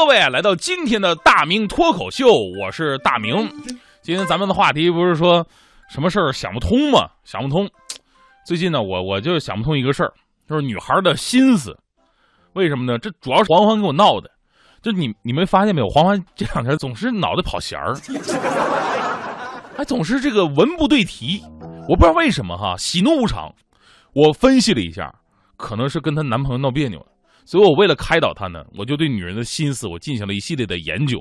各位来到今天的大明脱口秀，我是大明。今天咱们的话题不是说什么事儿想不通吗？想不通。最近呢，我我就想不通一个事儿，就是女孩的心思。为什么呢？这主要是黄欢给我闹的。就你你没发现没有？黄欢这两天总是脑袋跑弦儿，还总是这个文不对题。我不知道为什么哈，喜怒无常。我分析了一下，可能是跟她男朋友闹别扭了。所以我为了开导他呢，我就对女人的心思我进行了一系列的研究。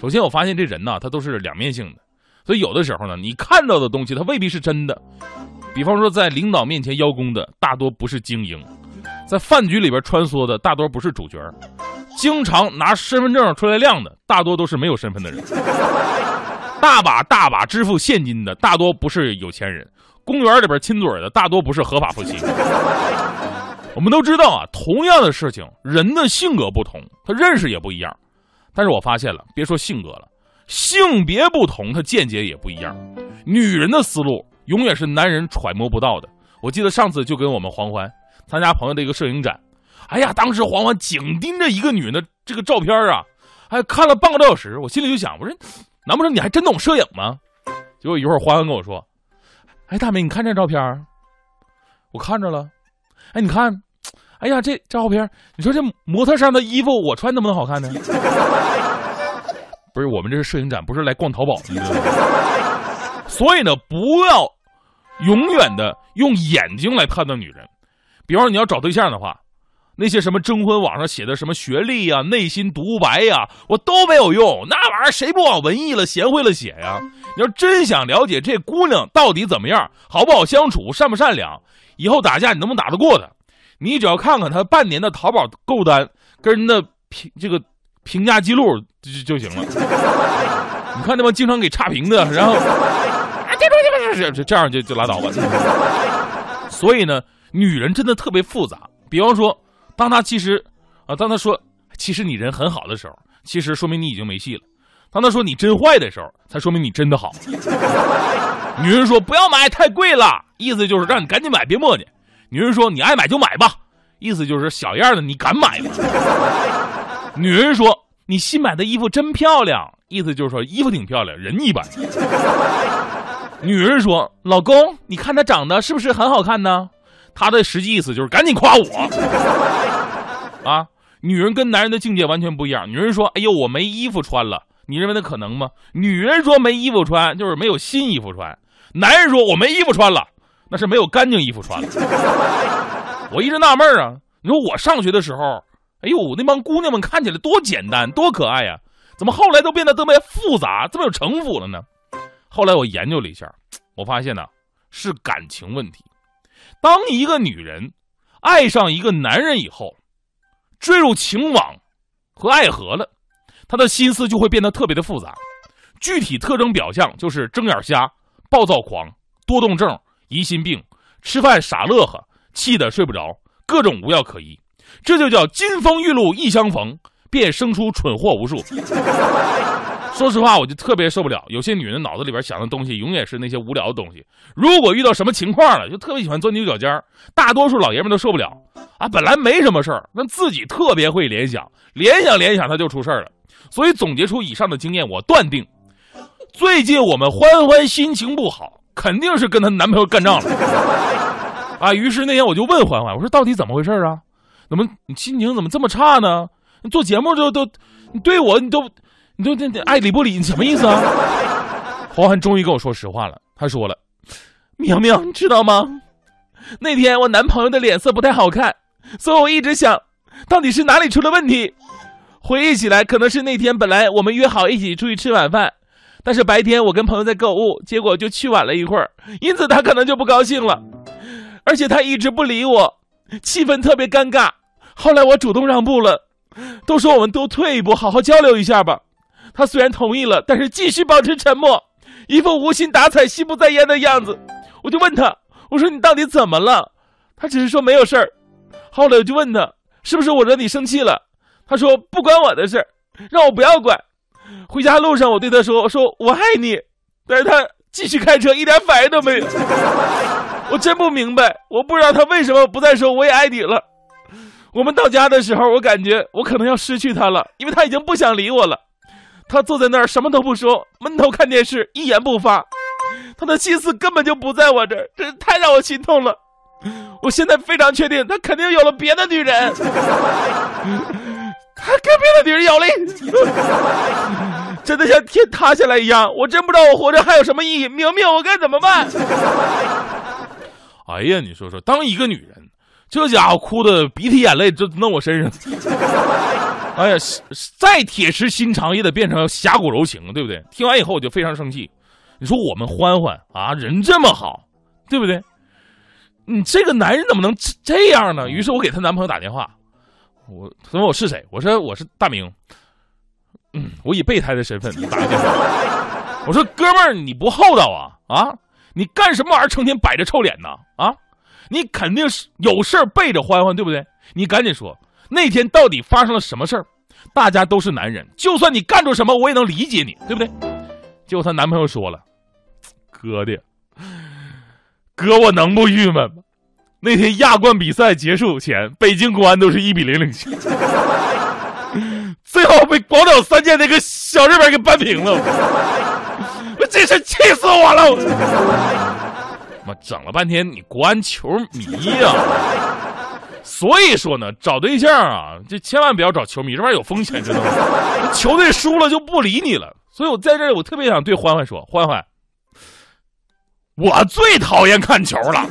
首先，我发现这人呢，他都是两面性的，所以有的时候呢，你看到的东西，他未必是真的。比方说，在领导面前邀功的，大多不是精英；在饭局里边穿梭的，大多不是主角；经常拿身份证出来亮的，大多都是没有身份的人；大把大把支付现金的，大多不是有钱人；公园里边亲嘴的，大多不是合法夫妻。我们都知道啊，同样的事情，人的性格不同，他认识也不一样。但是我发现了，别说性格了，性别不同，他见解也不一样。女人的思路。永远是男人揣摩不到的。我记得上次就跟我们黄欢参加朋友的一个摄影展，哎呀，当时黄欢紧盯着一个女人的这个照片啊，还看了半个多小时。我心里就想，我说，难不成你还真懂摄影吗？结果一会儿欢欢跟我说，哎，大美，你看这照片我看着了。哎，你看，哎呀，这照片你说这模特上的衣服我穿能不能好看呢？不是，我们这是摄影展，不是来逛淘宝的。所以呢，不要永远的用眼睛来判断女人。比方说，你要找对象的话，那些什么征婚网上写的什么学历呀、内心独白呀，我都没有用。那玩意儿谁不往文艺了、贤惠了写呀？你要真想了解这姑娘到底怎么样，好不好相处，善不善良，以后打架你能不能打得过她？你只要看看他半年的淘宝购单跟人的评这个评价记录就就行了。你看那帮经常给差评的，然后。这这这样就就拉倒吧。所以呢，女人真的特别复杂。比方说，当她其实啊，当她说其实你人很好的时候，其实说明你已经没戏了；当她说你真坏的时候，才说明你真的好。女人说不要买太贵了，意思就是让你赶紧买，别磨叽。女人说你爱买就买吧，意思就是小样的你敢买吗？女人说你新买的衣服真漂亮，意思就是说衣服挺漂亮，人一般。女人说：“老公，你看她长得是不是很好看呢？”她的实际意思就是赶紧夸我。啊，女人跟男人的境界完全不一样。女人说：“哎呦，我没衣服穿了。”你认为那可能吗？女人说没衣服穿就是没有新衣服穿。男人说：“我没衣服穿了，那是没有干净衣服穿了。”我一直纳闷啊，你说我上学的时候，哎呦，那帮姑娘们看起来多简单多可爱呀，怎么后来都变得这么复杂，这么有城府了呢？后来我研究了一下，我发现呢是感情问题。当一个女人爱上一个男人以后，坠入情网和爱河了，她的心思就会变得特别的复杂。具体特征表象就是睁眼瞎、暴躁狂、多动症、疑心病、吃饭傻乐呵、气得睡不着，各种无药可医。这就叫金风玉露一相逢，便生出蠢货无数。说实话，我就特别受不了有些女人脑子里边想的东西，永远是那些无聊的东西。如果遇到什么情况了，就特别喜欢钻牛角尖大多数老爷们都受不了啊，本来没什么事儿，那自己特别会联想，联想联想他就出事儿了。所以总结出以上的经验，我断定，最近我们欢欢心情不好，肯定是跟她男朋友干仗了啊。于是那天我就问欢欢，我说到底怎么回事啊？怎么你心情怎么这么差呢？你做节目就都，你对我你都。你都爱理不理，你什么意思啊？黄欢终于跟我说实话了，他说了：“苗苗，你知道吗？那天我男朋友的脸色不太好看，所以我一直想，到底是哪里出了问题。回忆起来，可能是那天本来我们约好一起出去吃晚饭，但是白天我跟朋友在购物，结果就去晚了一会儿，因此他可能就不高兴了，而且他一直不理我，气氛特别尴尬。后来我主动让步了，都说我们都退一步，好好交流一下吧。”他虽然同意了，但是继续保持沉默，一副无心打采、心不在焉的样子。我就问他：“我说你到底怎么了？”他只是说没有事儿。后来我就问他：“是不是我惹你生气了？”他说：“不关我的事儿，让我不要管。”回家路上，我对他说：“我说我爱你。”但是他继续开车，一点反应都没有。我真不明白，我不知道他为什么不再说我也爱你了。我们到家的时候，我感觉我可能要失去他了，因为他已经不想理我了。他坐在那儿什么都不说，闷头看电视，一言不发。他的心思根本就不在我这儿，真是太让我心痛了。我现在非常确定，他肯定有了别的女人。他跟别的女人咬了，真的像天塌下来一样。我真不知道我活着还有什么意义。明明，我该怎么办？哎呀，你说说，当一个女人，这家伙哭的鼻涕眼泪就弄我身上。哎呀，再铁石心肠也得变成侠骨柔情，对不对？听完以后我就非常生气。你说我们欢欢啊，人这么好，对不对？你这个男人怎么能这样呢？于是我给她男朋友打电话，我他问我是谁？我说我是大明。嗯，我以备胎的身份打个电话。我说哥们儿，你不厚道啊啊！你干什么玩意儿？成天摆着臭脸呢啊！你肯定是有事儿背着欢欢，对不对？你赶紧说。那天到底发生了什么事儿？大家都是男人，就算你干出什么，我也能理解你，对不对？结果她男朋友说了：“哥的，哥，我能不郁闷吗？那天亚冠比赛结束前，北京国安都是一比零领先，最后被广岛三剑那个小日本给扳平了，我真是气死我了！妈，整了半天你国安球迷呀！”所以说呢，找对象啊，就千万不要找球迷，这玩意儿有风险，知道吗？球队输了就不理你了。所以我在这儿，我特别想对欢欢说：欢欢，我最讨厌看球了。